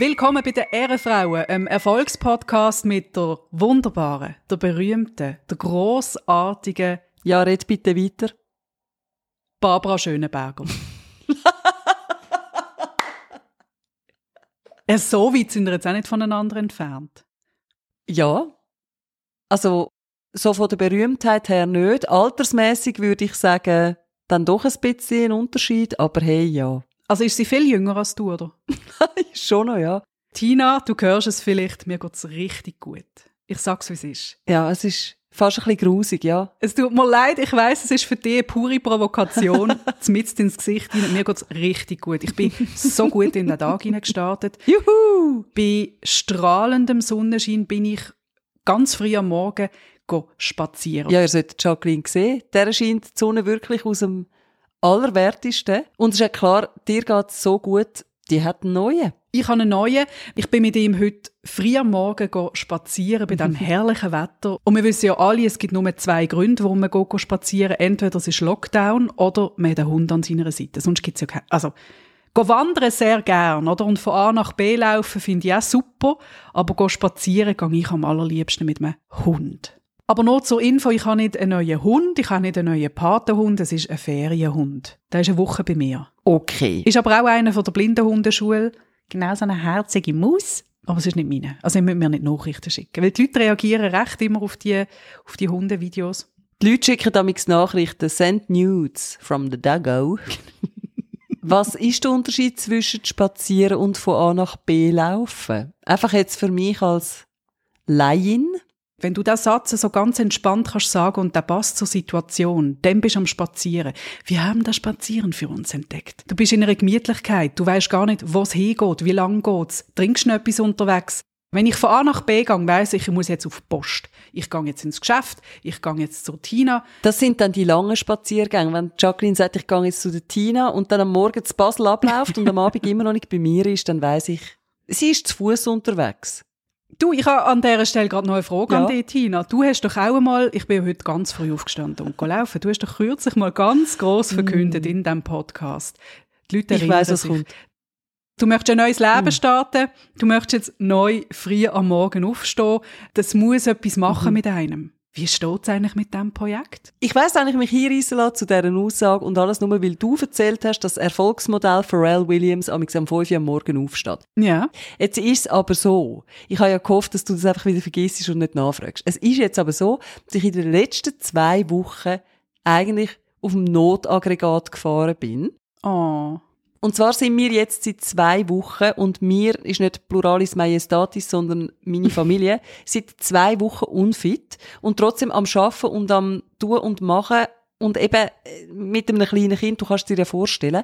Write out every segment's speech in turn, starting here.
Willkommen bei den Ehrenfrauen, einem Erfolgspodcast mit der wunderbaren, der berühmten, der grossartigen Ja, red bitte weiter. Barbara Schöneberger. ja, so weit sind wir jetzt auch nicht voneinander entfernt. Ja. Also, so von der Berühmtheit her nicht. Altersmäßig würde ich sagen, dann doch ein bisschen ein Unterschied, aber hey, ja. Also ist sie viel jünger als du, oder? Schon noch, ja. Tina, du hörst es vielleicht, mir geht's richtig gut. Ich sag's, wie es ist. Ja, es ist fast ein bisschen grusig, ja. Es tut mir leid, ich weiß, es ist für dich eine pure Provokation, mitten ins Gesicht rein. Mir geht's richtig gut. Ich bin so gut in den Tag gestartet. Juhu! Bei strahlendem Sonnenschein bin ich ganz früh am Morgen go spazieren. Ja, ihr solltet Jacqueline sehen. Der scheint die Sonne wirklich aus dem Allerwertesten. Und es ist ja klar, dir geht's so gut, die hat einen neuen. Ich habe einen neuen. Ich bin mit ihm heute früh am Morgen spazieren bei diesem herrlichen Wetter. Und wir wissen ja alle, es gibt nur zwei Gründe, warum man go spazieren. Entweder es ist Lockdown oder man hat einen Hund an seiner Seite. Sonst gibt's ja keinen. Also, go wandern sehr gern, oder? Und von A nach B laufen finde ich auch super. Aber go spazieren gehe ich am allerliebsten mit einem Hund. Aber nur zur Info, ich habe nicht einen neuen Hund, ich habe nicht einen neuen Patenhund, es ist ein Ferienhund. Der ist eine Woche bei mir. Okay. Ist aber auch einer von der Blindenhundeschule. Genau so eine herzige Maus. Aber es ist nicht meine. Also ihr müsst mir nicht Nachrichten schicken. Weil die Leute reagieren recht immer auf die, auf die Hundevideos. Die Leute schicken damals Nachrichten, send nudes from the doggo. Was ist der Unterschied zwischen Spazieren und von A nach B laufen? Einfach jetzt für mich als Laien. Wenn du diesen Satz so ganz entspannt kannst sagen und der passt zur Situation, dann bist du am Spazieren. Wir haben das Spazieren für uns entdeckt. Du bist in einer Gemütlichkeit, du weißt gar nicht, wo es hingeht, wie lang geht's, trinkst du etwas unterwegs. Wenn ich von A nach B gehe, weiss ich, ich muss jetzt auf die Post. Ich gehe jetzt ins Geschäft, ich gehe jetzt zur Tina. Das sind dann die langen Spaziergänge. Wenn Jacqueline sagt, ich gehe jetzt zu der Tina und dann am Morgen zu Basel abläuft und am Abend immer noch nicht bei mir ist, dann weiss ich, sie ist zu Fuß unterwegs. Du, ich habe an dieser Stelle gerade noch eine Frage Ja. an dich, Tina. Du hast doch auch einmal, ich bin heute ganz früh aufgestanden und gelaufen, du hast doch kürzlich mal ganz gross verkündet in diesem Podcast. Die Leute Mm. Ich weiss, was sich. kommt. Du möchtest ein neues Leben Mm. starten, du möchtest jetzt neu früh am Morgen aufstehen. Das muss etwas machen mit einem. Wie steht es eigentlich mit diesem Projekt? Ich weiss eigentlich, mich hinreissen lassen zu dieser Aussage und alles nur, weil du erzählt hast, dass das Erfolgsmodell Pharrell Williams am 5 Uhr am Morgen aufsteht. Ja. Jetzt ist es aber so, ich habe ja gehofft, dass du das einfach wieder vergisst und nicht nachfragst. Es ist jetzt aber so, dass ich in den letzten zwei Wochen eigentlich auf dem Notaggregat gefahren bin. Oh. Und zwar sind wir jetzt seit zwei Wochen und mir ist nicht Pluralis Majestatis, sondern meine Familie seit zwei Wochen unfit und trotzdem am Schaffen und am Tun und Machen und eben äh, mit einem kleinen Kind, du kannst dir ja vorstellen.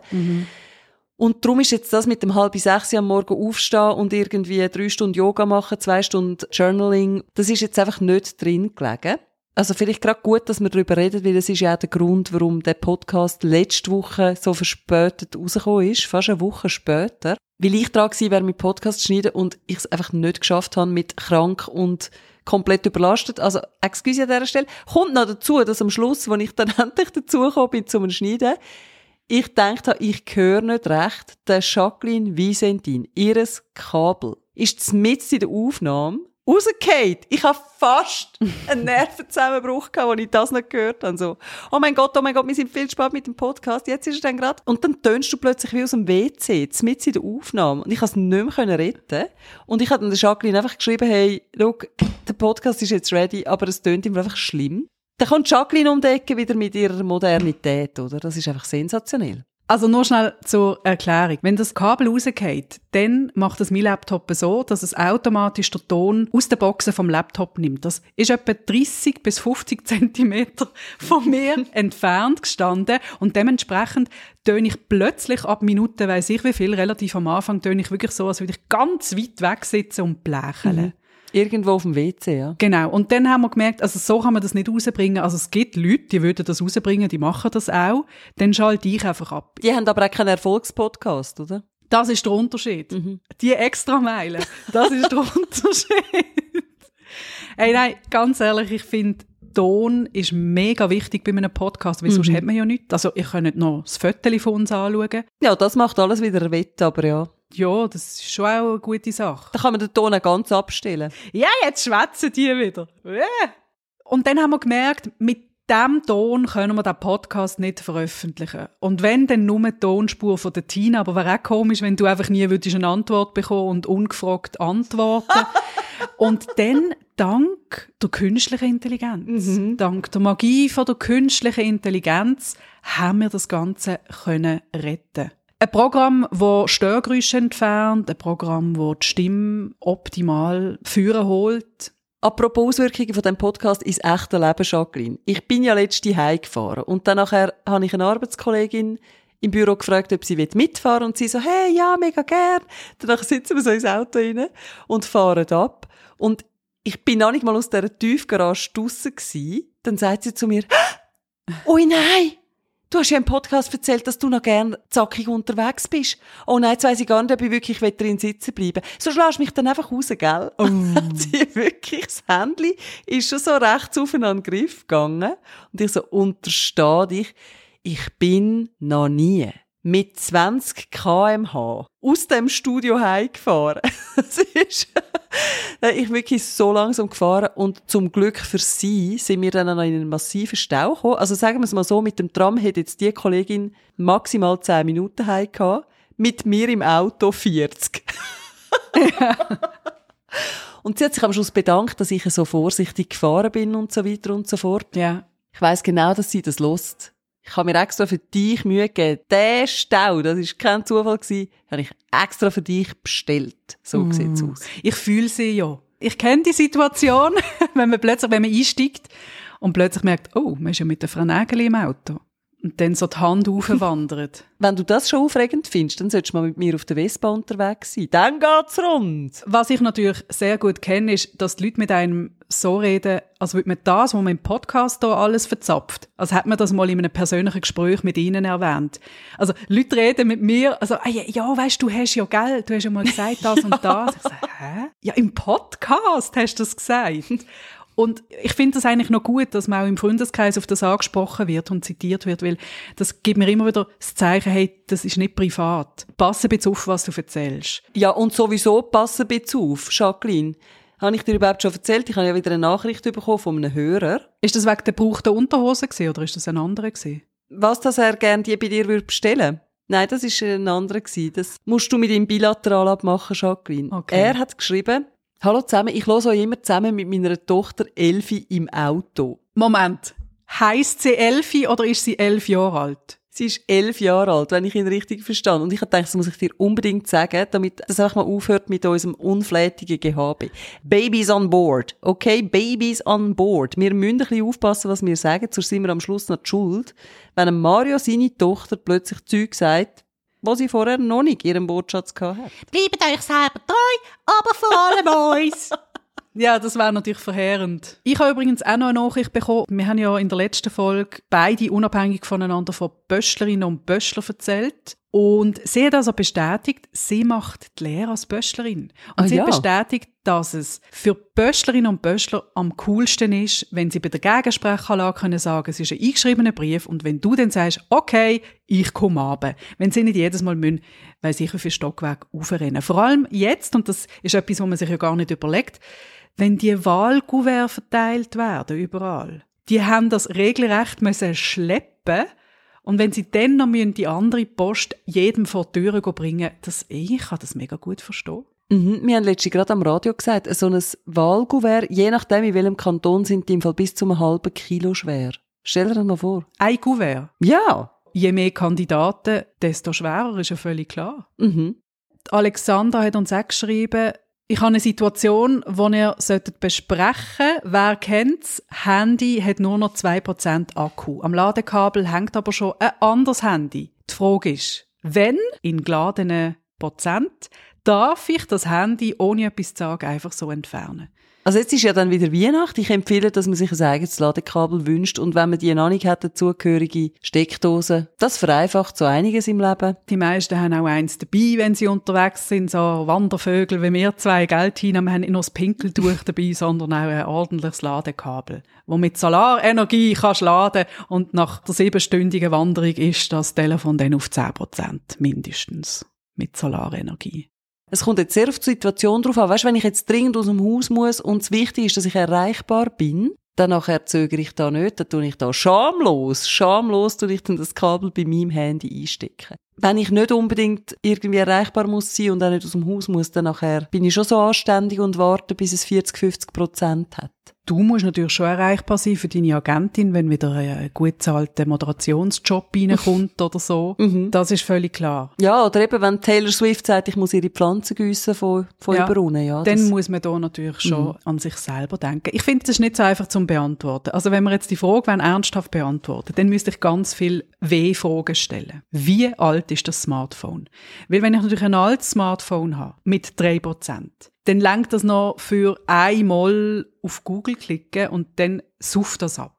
Und darum ist jetzt das mit dem halb sechs am Morgen aufstehen und irgendwie drei Stunden Yoga machen, zwei Stunden Journaling, das ist jetzt einfach nicht drin gelegen. Also vielleicht gerade gut, dass wir darüber reden, weil das ist ja auch der Grund, warum der Podcast letzte Woche so verspätet rausgekommen ist, fast eine Woche später. Weil ich dran gewesen wäre, mit Podcast zu schneiden und ich es einfach nicht geschafft habe mit krank und komplett überlastet. Also, excuse an dieser Stelle. Kommt noch dazu, dass am Schluss, als ich dann endlich dazugekommen bin zum Schneiden, ich gedacht habe, ich höre nicht recht, der Jacqueline Visentin, ihres Kabel, ist mitten in der Aufnahme rausgefallen. Ich habe fast einen Nervenzusammenbruch gehabt, als ich das nicht gehört habe. So, oh mein Gott, oh mein Gott, wir sind viel spät mit dem Podcast, jetzt ist es dann gerade. Und dann tönst du plötzlich wie aus dem WC, mitten in der Aufnahme. Und ich konnte es nicht mehr retten. Und ich habe dann der Jacqueline einfach geschrieben, hey, look, der Podcast ist jetzt ready, aber es tönt ihm einfach schlimm. Dann kommt Jacqueline um die Ecke wieder mit ihrer Modernität, oder? Das ist einfach sensationell. Also nur schnell zur Erklärung. Wenn das Kabel rausgeht, dann macht das mein Laptop so, dass es automatisch den Ton aus der Boxen vom Laptop nimmt. Das ist etwa 30 bis 50 Zentimeter von mir entfernt gestanden und dementsprechend töne ich plötzlich ab Minuten, weiss ich wie viel, relativ am Anfang töne ich wirklich so, als würde ich ganz weit weg sitzen und blächeln. Irgendwo auf dem WC, ja. Genau. Und dann haben wir gemerkt, also so kann man das nicht rausbringen. Also es gibt Leute, die würden das rausbringen, die machen das auch. Dann schalte ich einfach ab. Die haben aber auch keinen Erfolgspodcast, oder? Das ist der Unterschied. Die extra Meilen, das ist der Unterschied. Ey, nein, ganz ehrlich, ich finde, Ton ist mega wichtig bei einem Podcast, weil sonst hat man ja nichts. Also, ich kann nicht noch das Foto von uns anschauen. Ja, das macht alles wieder wett, aber ja. Ja, das ist schon auch eine gute Sache. Da kann man den Ton auch ganz abstellen. Ja, jetzt schwätzen die wieder. Ja. Und dann haben wir gemerkt, mit diesem Ton können wir den Podcast nicht veröffentlichen. Und wenn, dann nur die Tonspur von der Tina. Aber wäre auch komisch, wenn du einfach nie würdest eine Antwort bekommen und ungefragt antworten. und dann, dank der künstlichen Intelligenz, Mhm. dank der Magie von der künstlichen Intelligenz, haben wir das Ganze können retten. Ein Programm, das Störgeräusche entfernt, ein Programm, das die Stimme optimal führen holt, Apropos Auswirkungen von dem Podcast ins echte Leben, Jacqueline. Ich bin ja letzte Heim gefahren und dann nachher habe ich eine Arbeitskollegin im Büro gefragt, ob sie mitfahren will und sie so, hey, ja, mega gern. Danach sitzen wir so ins Auto rein und fahren ab und ich bin noch nicht mal aus dieser Tiefgarage draussen. Dann sagt sie zu mir, «Ui, nein! Du hast ja im Podcast erzählt, dass du noch gern zackig unterwegs bist. Oh nein, jetzt weiss ich gar nicht, ob ich wirklich drin sitzen bleiben So schlägst du mich dann einfach raus, gell? Hat sie wirklich, das Handy ist schon so rechts auf einen Griff gegangen. Und ich so, untersteh dich, ich bin noch nie mit 20 kmh aus dem Studio heimgefahren. Das ist, ich bin wirklich so langsam gefahren und zum Glück für sie sind wir dann noch in einen massiven Stau gekommen. Also sagen wir es mal so, mit dem Tram hätte jetzt die Kollegin maximal 10 Minuten heim gehabt, mit mir im Auto 40. und sie hat sich am Schluss bedankt, dass ich so vorsichtig gefahren bin und so weiter und so fort. Ja. Ich weiss genau, dass sie das lost. Ich habe mir extra für dich Mühe gegeben. Der Stau, das ist kein Zufall gewesen, habe ich extra für dich bestellt. So Mm. sieht's aus. Ich fühle sie ja. Ich kenne die Situation, wenn man plötzlich, wenn man einsteigt und plötzlich merkt, oh, man ist ja mit der Frau Nägel im Auto. Und dann so die Hand aufwandert. Wenn du das schon aufregend findest, dann solltest du mal mit mir auf der Vespa unterwegs sein. Dann geht's rund. Was ich natürlich sehr gut kenne, ist, dass die Leute mit einem so reden, als würde man das, was man im Podcast hier alles verzapft. Als hätte man das mal in einem persönlichen Gespräch mit ihnen erwähnt. Also Leute reden mit mir, also, ah, ja, ja, weißt du, hast ja Geld, du hast ja mal gesagt das und das. Ich sage, hä? Ja, im Podcast hast du das gesagt. Und ich finde das eigentlich noch gut, dass man auch im Freundeskreis auf das angesprochen wird und zitiert wird, weil das gibt mir immer wieder das Zeichen, hey, das ist nicht privat. Passe bitte auf, was du erzählst. Ja, und sowieso passen ein bisschen auf, Jacqueline. Habe ich dir überhaupt schon erzählt? Ich habe ja wieder eine Nachricht bekommen von einem Hörer. Ist das wegen der gebrauchten Unterhose gewesen, oder ist das ein anderer gewesen? Was, dass er gerne die bei dir würde bestellen Nein, das ist ein anderer gewesen. Das musst du mit ihm bilateral abmachen, Jacqueline. Okay. Er hat geschrieben, Hallo zusammen, ich höre euch immer zusammen mit meiner Tochter Elfi im Auto. Moment. Heißt sie Elfi oder ist sie elf Jahre alt? Sie ist elf Jahre alt, wenn ich ihn richtig verstand. Und ich habe gedacht, das muss ich dir unbedingt sagen, damit das einfach mal aufhört mit unserem unflätigen GHB. Babies on board. Okay? Babies on board. Wir müssen ein bisschen aufpassen, was wir sagen, sonst sind wir am Schluss noch die schuld. Wenn Mario seine Tochter plötzlich Zeug sagt, was sie vorher noch nicht in ihrem Wortschatz gehabt hat. Bleibt euch selber treu, aber vor allem uns. Ja, das wäre natürlich verheerend. Ich habe übrigens auch noch eine Nachricht bekommen. Wir haben ja in der letzten Folge beide unabhängig voneinander von Böschlerinnen und Böschler erzählt. Und sie hat also bestätigt, sie macht die Lehre als Böschlerin. Und Ah, sie ja. hat bestätigt, dass es für Böschlerinnen und Böschler am coolsten ist, wenn sie bei der Gegensprechanlage können sagen, es ist ein eingeschriebener Brief und wenn du dann sagst, okay, ich komme runter. Wenn sie nicht jedes Mal müssen, weil sicher für Stockwerk aufrennen. Vor allem jetzt, und das ist etwas, was man sich ja gar nicht überlegt, wenn die Wahlkuvert verteilt werden, überall. Die haben das regelrecht müssen schleppen und wenn sie dann noch müssen die andere Post jedem vor die Tür bringen, das, ich kann das mega gut verstehen. Mhm, wir haben letztens gerade am Radio gesagt, so ein Wahlkuvert, je nachdem in welchem Kanton, sind die im Fall bis zu einem halben Kilo schwer. Stell dir das mal vor. Ein Kuvert. Ja. Je mehr Kandidaten, desto schwerer, ist ja völlig klar. Mhm. Alexandra hat uns auch geschrieben, ich habe eine Situation, die ihr solltet besprechen Wer kennt's? Handy hat nur noch 2% Akku. Am Ladekabel hängt aber schon ein anderes Handy. Die Frage ist, wenn in geladenen Prozent darf ich das Handy ohne etwas zu sagen einfach so entfernen? Also jetzt ist ja dann wieder Weihnachten. Ich empfehle, dass man sich ein eigenes Ladekabel wünscht und wenn man die noch nicht hat, dazugehörige Steckdose. Das vereinfacht so einiges im Leben. Die meisten haben auch eins dabei, wenn sie unterwegs sind, so Wandervögel wie wir zwei, Tina? Wir haben nicht nur das Pinkeltuch dabei, sondern auch ein ordentliches Ladekabel, wo mit Solarenergie kannst laden und nach der siebenstündigen Wanderung ist das Telefon dann auf 10% mindestens. mit Solarenergie. Es kommt jetzt sehr auf die Situation drauf an. Weißt, wenn ich jetzt dringend aus dem Haus muss und es wichtig ist, dass ich erreichbar bin, dann nachher zögere ich da nicht, dann tue ich da schamlos, schamlos tue ich dann das Kabel bei meinem Handy einstecken. Wenn ich nicht unbedingt irgendwie erreichbar muss sein und auch nicht aus dem Haus muss, dann nachher bin ich schon so anständig und warte, bis es 40, 50 Prozent hat. Du musst natürlich schon erreichbar sein für deine Agentin, wenn wieder ein gut zahlter Moderationsjob reinkommt oder so. Mhm. Das ist völlig klar. Ja, oder eben, wenn Taylor Swift sagt, ich muss ihre Pflanzen gießen von, von Ja, über unten, ja. Dann muss man da natürlich schon an sich selber denken. Ich finde, das ist nicht so einfach zum Beantworten. Also wenn wir jetzt die Frage wollen, ernsthaft beantworten, dann müsste ich ganz viel W-Fragen stellen. Wie alt ist das Smartphone? Weil wenn ich natürlich ein altes Smartphone habe, mit 3%, dann lenkt das noch für einmal auf Google klicken und dann suft das ab.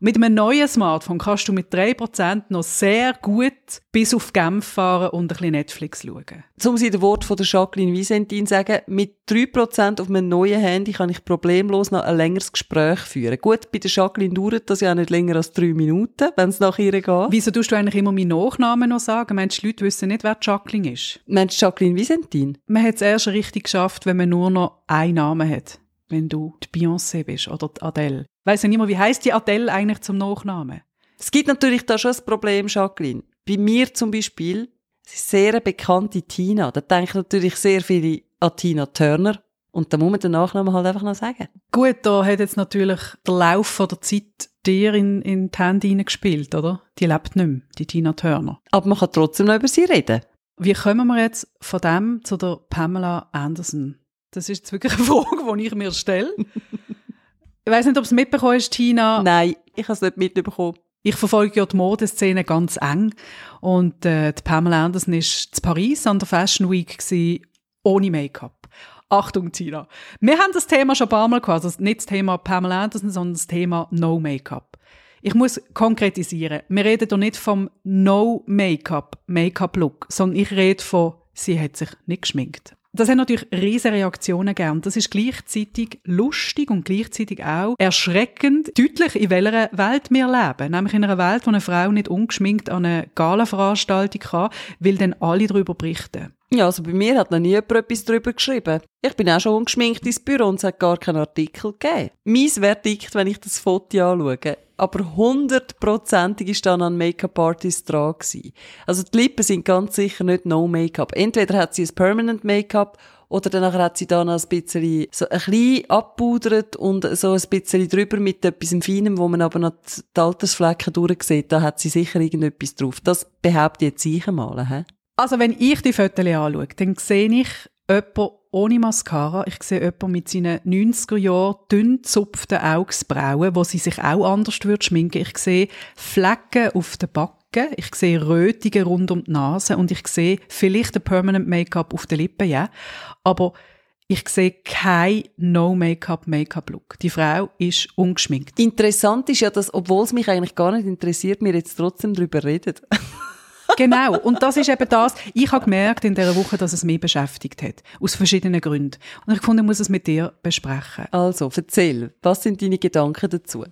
Mit einem neuen Smartphone kannst du mit 3% noch sehr gut bis auf Genf fahren und ein bisschen Netflix schauen. um sie den Wort von der Jacqueline Wiesentin zu sagen, mit 3% auf meinem neuen Handy kann ich problemlos noch ein längeres Gespräch führen. Gut, bei der Jacqueline dauert das ja nicht länger als drei Minuten, wenn es nach ihr geht. Wieso tust du eigentlich immer meinen Nachnamen noch sagen? Meinst du, die Leute wissen nicht, wer die Jacqueline ist? Meinst du Jacqueline Wiesentin? Man hat es erst richtig geschafft, wenn man nur noch einen Namen hat. Wenn du die Beyoncé bist oder die Adele. Weiss ja niemand, wie heißt die Adele eigentlich zum Nachnamen? Es gibt natürlich da schon ein Problem, Jacqueline. Bei mir zum Beispiel, sie ist sehr eine bekannte Tina. Da denken natürlich sehr viele an Tina Turner. Und da muss man den Nachnamen halt einfach noch sagen. Gut, da hat jetzt natürlich der Lauf von der Zeit dir in, in die Hände hineingespielt, oder? Die lebt nicht mehr, die Tina Turner. Aber man kann trotzdem noch über sie reden. Wie kommen wir jetzt von dem zu der Pamela Anderson? Das ist jetzt wirklich eine Frage, die ich mir stelle. Ich weiß nicht, ob es mitbekommen hast, Tina. Nein, ich habe es nicht mitbekommen. Ich verfolge ja die Modeszene ganz eng. Und äh, die Pamela Anderson war in Paris an der Fashion Week gewesen, ohne Make-up. Achtung, Tina. Wir haben das Thema schon ein paar Mal gehabt. Also nicht das Thema Pamela Anderson, sondern das Thema No Make-up. Ich muss konkretisieren. Wir reden hier nicht vom No Make-up, Make-up-Look, sondern ich rede von, sie hat sich nicht geschminkt. Das hat natürlich riesige Reaktionen gegeben. Das ist gleichzeitig lustig und gleichzeitig auch erschreckend deutlich, in welcher Welt wir leben. Nämlich in einer Welt, wo eine Frau nicht ungeschminkt an eine Galaveranstaltung kann, weil dann alle darüber berichten. Ja, also bei mir hat noch nie jemand etwas darüber geschrieben. Ich bin auch schon ungeschminkt ins Büro und es hat gar keinen Artikel gegeben. Mein Verdikt, wenn ich das Foto anschaue. Aber hundertprozentig ist dann an Make-up-Artist dran gewesen. Also die Lippen sind ganz sicher nicht no Make-up. Entweder hat sie ein Permanent Make-up oder danach hat sie dann ein bisschen, so ein bisschen abpudert und so ein bisschen drüber mit etwas Feinem, wo man aber noch die Altersflecken durchsieht. Da hat sie sicher irgendetwas drauf. Das behaupte jetzt ich einmal, hä? Also wenn ich die Fotos anschaue, dann sehe ich jemanden ohne Mascara. Ich sehe jemanden mit seinen 90er Jahren dünn gezupften Augsbrauen, wo sie sich auch anders würde schminken. Ich sehe Flecken auf den Backen. Ich sehe Rötungen rund um die Nase und ich sehe vielleicht ein Permanent Make-up auf den Lippen, ja. Aber ich sehe kein No-Make-up-Make-up-Look. Die Frau ist ungeschminkt. Interessant ist ja, dass, obwohl es mich eigentlich gar nicht interessiert, wir jetzt trotzdem darüber reden. Genau. Und das ist eben das. Ich habe gemerkt in dieser Woche, dass es mich beschäftigt hat. Aus verschiedenen Gründen. Und ich fand, ich muss es mit dir besprechen. Also, erzähl, was sind deine Gedanken dazu?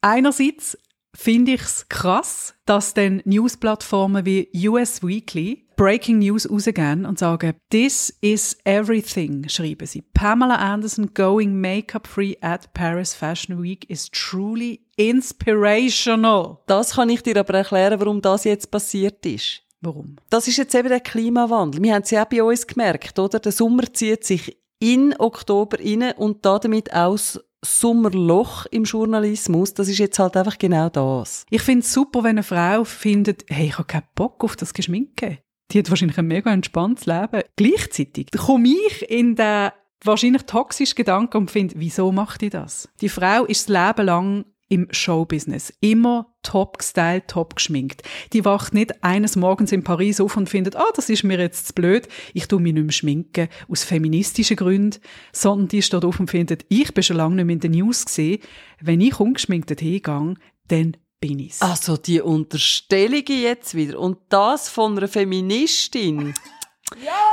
Einerseits finde ich es krass, dass dann Newsplattformen wie US Weekly Breaking News rausgehen und sagen, This is everything, schreiben sie. Pamela Anderson going makeup-free at Paris Fashion Week is truly inspirational. Das kann ich dir aber erklären, warum das jetzt passiert ist. Warum? Das ist jetzt eben der Klimawandel. Wir haben es ja auch bei uns gemerkt, oder? Der Sommer zieht sich in Oktober rein und damit das Sommerloch im Journalismus. Das ist jetzt halt einfach genau das. Ich finde es super, wenn eine Frau findet, hey, ich habe keinen Bock auf das Geschminke. Die hat wahrscheinlich ein mega entspanntes Leben. Gleichzeitig komme ich in den wahrscheinlich toxischen Gedanken und finde, wieso macht die das? Die Frau ist das Leben lang im Showbusiness. Immer top gestylt, top geschminkt. Die wacht nicht eines Morgens in Paris auf und findet, ah, das ist mir jetzt zu blöd, ich tu mich nicht mehr schminken, aus feministischen Gründen, sondern die steht auf und findet, ich bin schon lange nicht mehr in den News gesehen, wenn ich ungeschminkt hingehe, dann ich's. Also die Unterstellungen jetzt wieder. Und das von einer Feministin.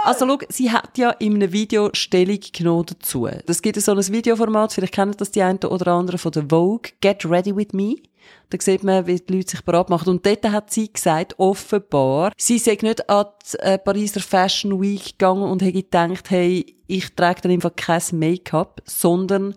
Also schau, sie hat ja in einem Video Stellung genommen dazu. Das gibt so ein Videoformat, vielleicht kennen das die einen oder anderen von der Vogue, Get Ready With Me. Da sieht man, wie die Leute sich bereit machen. Und dort hat sie gesagt, offenbar, sie sei nicht an die äh, Pariser Fashion Week gegangen und hätte gedacht, hey, ich trage dann einfach kein Make-up, sondern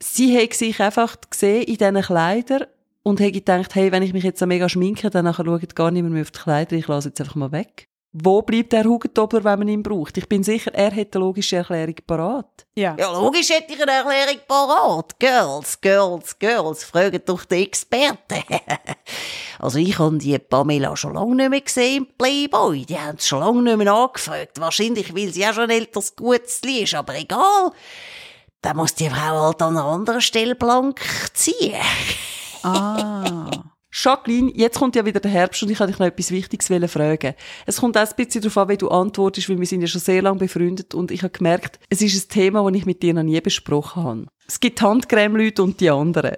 sie hat sich einfach gesehen in diesen Kleidern und hat gedacht, hey, wenn ich mich jetzt so mega schminke, dann nachher schaut gar niemand mehr auf die Kleider, ich lasse jetzt einfach mal weg. Wo bleibt der Hugentobler, wenn man ihn braucht? Ich bin sicher, er hat eine logische Erklärung parat. Ja. Ja, logisch hätte ich eine Erklärung parat. Girls, Girls, Girls, fragen doch die Experten. also ich habe die Pamela schon lange nicht mehr gesehen im Playboy. Die haben es schon lange nicht mehr angefragt. Wahrscheinlich, weil sie auch schon ein älteres Gutzli ist, aber egal. Dann muss die Frau halt an einer anderen Stelle blank ziehen. Ah. Jacqueline, jetzt kommt ja wieder der Herbst und ich wollte dich noch etwas Wichtiges fragen. Es kommt auch ein bisschen darauf an, wie du antwortest, weil wir sind ja schon sehr lange befreundet und ich habe gemerkt, es ist ein Thema, das ich mit dir noch nie besprochen habe. Es gibt Handcreme-Leute und die anderen.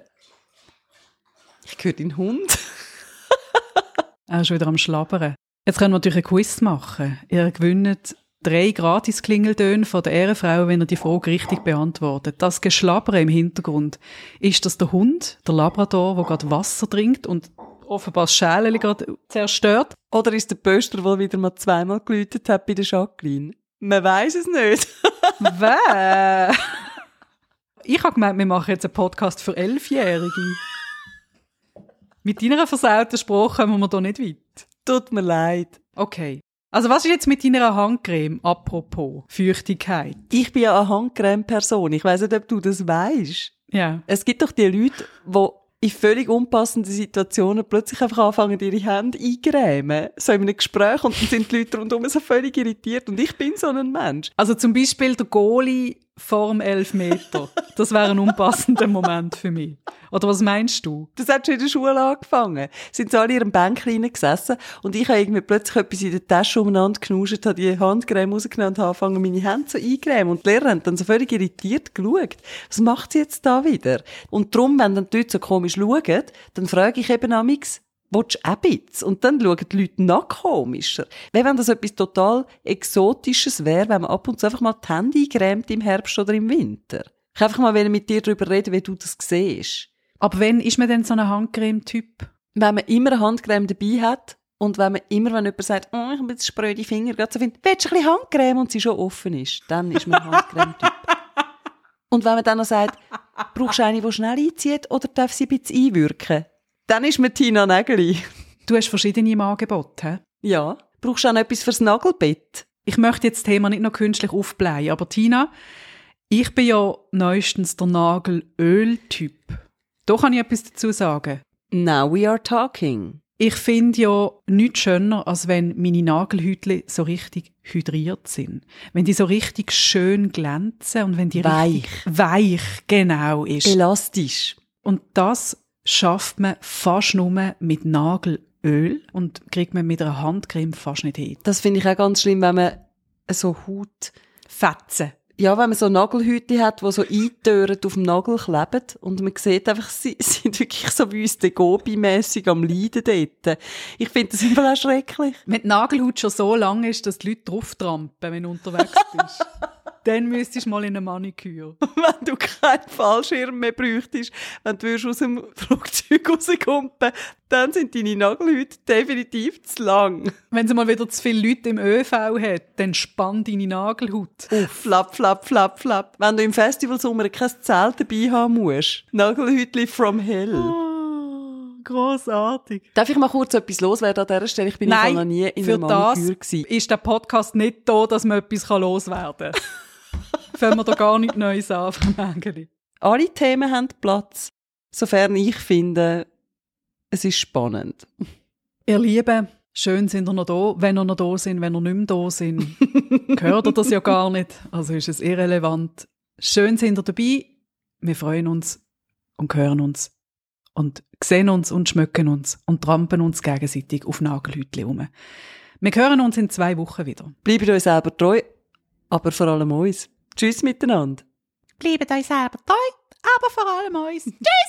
Ich höre deinen Hund. Er ist wieder am Schlabbern. Jetzt können wir natürlich ein Quiz machen. Ihr gewinnt drei Gratis-Klingeltöne von der Ehrenfrau, wenn ihr die Frage richtig beantwortet. Das Geschlabbern im Hintergrund, ist das der Hund, der Labrador, der gerade Wasser trinkt und offenbar das Schälchen gerade zerstört? Oder ist der Pöster, der wieder mal zweimal geläutet hat bei der Jacqueline? Man weiß es nicht. Wer? Ich habe gemeint, wir machen jetzt einen Podcast für Elfjährige. Mit deiner versauten Sprache kommen wir da nicht weit. Tut mir leid. Okay. Also was ist jetzt mit deiner Handcreme, apropos Feuchtigkeit? Ich bin ja eine Handcreme-Person. Ich weiss nicht, ob du das weißt. Ja. Es gibt doch die Leute, die in völlig unpassenden Situationen plötzlich einfach anfangen, ihre Hände eingrämen. So in einem Gespräch und dann sind die Leute rundherum so völlig irritiert. Und ich bin so ein Mensch. Also zum Beispiel der Goalie vor dem Elfmeter. Das wäre ein unpassender Moment für mich. Oder was meinst du? Das hat schon in der Schule angefangen. Sind alle in ihrem Bänkchen gesessen und ich habe irgendwie plötzlich etwas in der Tasche umeinander genuscht, habe die Handcreme rausgenommen und habe angefangen, meine Hände so eingrämen. Und die Lehrer haben dann so völlig irritiert geschaut. Was macht sie jetzt da wieder? Und darum, wenn dann die Leute so komisch schauen, dann frage ich eben amix, Willst du auch bisschen? Und dann schauen die Leute noch komischer. Wie wenn das etwas total Exotisches wäre, wenn man ab und zu einfach mal die Hände eingrämt im Herbst oder im Winter. Ich einfach mal mit dir darüber reden, wie du das siehst. Aber wenn ist man denn so ein Handcreme-Typ? Wenn man immer eine Handcreme dabei hat und wenn man immer, wenn jemand sagt, oh, ich habe ein bisschen spröde Finger, gerade so findet, willst du ein bisschen Handcreme und sie schon offen ist, dann ist man ein Handcreme-Typ. und wenn man dann noch sagt, brauchst du eine, die schnell einzieht oder darf sie ein bisschen einwirken? Dann ist man Tina Nägeli. Du hast verschiedene im Angebot, hä? Ja. Brauchst du auch noch etwas fürs Nagelbett? Ich möchte jetzt das Thema nicht noch künstlich aufblähen, aber Tina, ich bin ja neuestens der Nagelöl-Typ. Da kann ich etwas dazu sagen. Now we are talking. Ich finde ja nichts schöner, als wenn meine Nagelhütli so richtig hydriert sind. Wenn die so richtig schön glänzen und wenn die Weich. richtig weich genau ist. Elastisch. Und das schafft man fast nur mit Nagelöl und kriegt man mit einer Handcreme fast nicht hin. Das finde ich auch ganz schlimm, wenn man so Haut, Fetzen. ja, wenn man so Nagelhüte hat, die so eintören auf dem Nagel kleben und man sieht einfach, sie sind wirklich so wie uns Gobi-mässig am Leiden dort. Ich finde das immer auch schrecklich. Wenn die Nagelhaut schon so lang ist, dass die Leute drauf trampen, wenn du unterwegs bist, dann müsstest du mal in eine Maniküre. wenn du keinen Fallschirm mehr bräuchtest, wenn du aus dem Flugzeug rauskumpen, dann sind deine Nagelhüte definitiv zu lang. Wenn sie mal wieder zu viele Leute im ÖV hat, dann spann deine Nagelhaut. Flap, flap, flap, flap. Wenn du im Festivalsommer kein Zelt dabei haben musst. Nagelhütli from hell. Oh, grossartig. Darf ich mal kurz etwas loswerden an dieser Stelle? Ich bin Nein, noch nie in für einer das Maniküre gewesen. ist der Podcast nicht da, dass man etwas loswerden kann. Fangen wir da gar nichts Neues an, Frau Mägeli. Alle Themen haben Platz, sofern ich finde, es ist spannend. Ihr Lieben, schön sind ihr noch da. Wenn ihr noch da sind, wenn ihr nicht mehr da sind, hört ihr das ja gar nicht. Also ist es irrelevant. Schön sind ihr dabei. Wir freuen uns und hören uns und sehen uns und schmücken uns und trampen uns gegenseitig auf Nagelhütli um. Wir hören uns in zwei Wochen wieder. Bleibt euch selber treu, aber vor allem uns. Tschüss miteinander. Bleibt euch selber treu, aber vor allem uns. Tschüss!